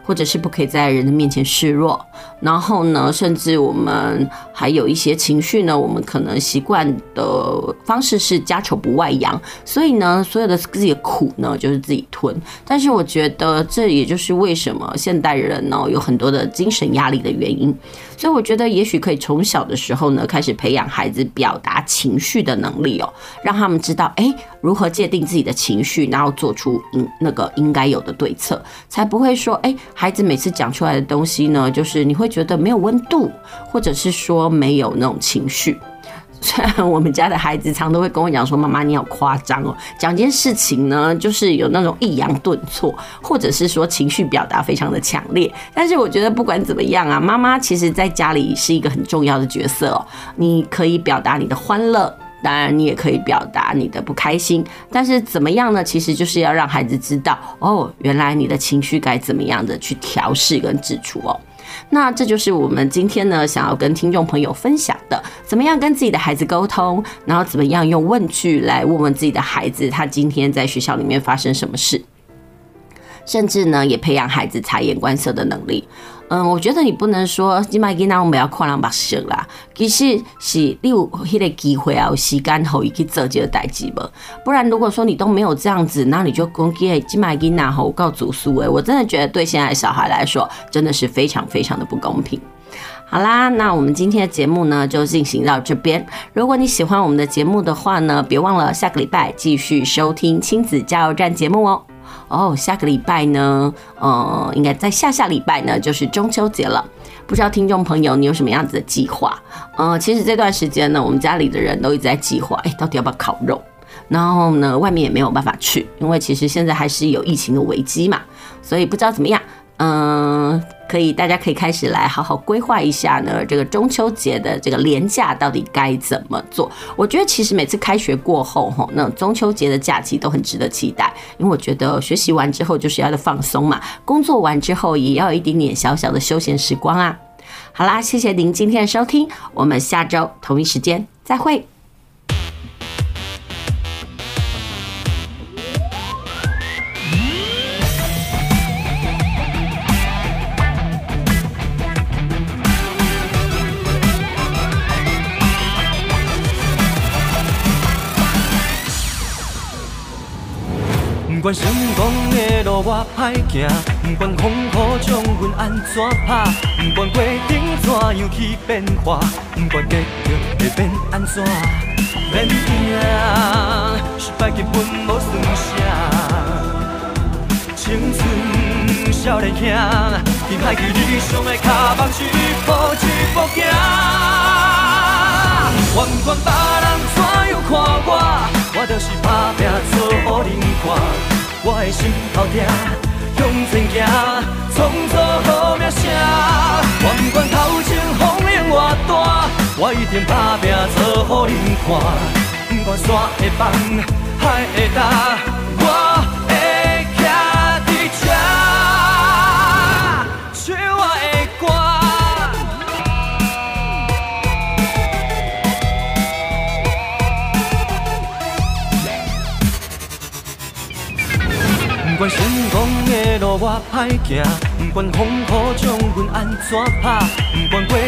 或者是不可以在人的面前示弱，然后呢，甚至我们还有一些情绪呢，我们可能习惯的方式是家丑不外扬，所以呢，所有的自己的苦呢，就是自己吞。但是我觉得这也就是为什么现代人呢有很多的精神压力的原因。所以我觉得也许可以从小的时候呢，开始培养孩子表达情绪的能力哦，让他们知道哎，如何界定自己的情绪，然后做出应那个应该有的对策，才不会说哎。孩子每次讲出来的东西呢，就是你会觉得没有温度，或者是说没有那种情绪。虽然我们家的孩子常都会跟我讲说：“妈妈，你好夸张哦，讲件事情呢，就是有那种抑扬顿挫，或者是说情绪表达非常的强烈。”但是我觉得不管怎么样啊，妈妈其实在家里是一个很重要的角色哦。你可以表达你的欢乐。当然，你也可以表达你的不开心，但是怎么样呢？其实就是要让孩子知道，哦，原来你的情绪该怎么样的去调试跟指出哦。那这就是我们今天呢想要跟听众朋友分享的，怎么样跟自己的孩子沟通，然后怎么样用问句来问问自己的孩子，他今天在学校里面发生什么事，甚至呢也培养孩子察言观色的能力。嗯，我觉得你不能说你买给那我们要看人把事啦，其实是你有那个机会啊，有时间后一去做这个代志不？不然如果说你都没有这样子，那你就攻击你买给那吼告主诉诶，我真的觉得对现在小孩来说真的是非常非常的不公平。好啦，那我们今天的节目呢就进行到这边。如果你喜欢我们的节目的话呢，别忘了下个礼拜继续收听亲子加油站节目哦。哦，下个礼拜呢，呃，应该在下下礼拜呢，就是中秋节了。不知道听众朋友你有什么样子的计划？呃，其实这段时间呢，我们家里的人都一直在计划，哎，到底要不要烤肉？然后呢，外面也没有办法去，因为其实现在还是有疫情的危机嘛，所以不知道怎么样。嗯，可以，大家可以开始来好好规划一下呢。这个中秋节的这个连假到底该怎么做？我觉得其实每次开学过后，哈，那中秋节的假期都很值得期待，因为我觉得学习完之后就是要的放松嘛，工作完之后也要一点点小小的休闲时光啊。好啦，谢谢您今天的收听，我们下周同一时间再会。管成功的路我歹行，不管风雨将阮安怎打，不管过程怎样去变化，不管结局会变安怎，免惊，失败根本无算啥。青春少年兄，紧摆起理想的脚步，一步一步行。不管别人怎样看我，我就是打拼做予恁看。我的心头疼，向前行，创造好名声。我不管头前风浪偌大，我一定打拼做好恁看。不管山会崩，海会干，不管成功的路我歹行，不管风雨将阮安怎打，不管过。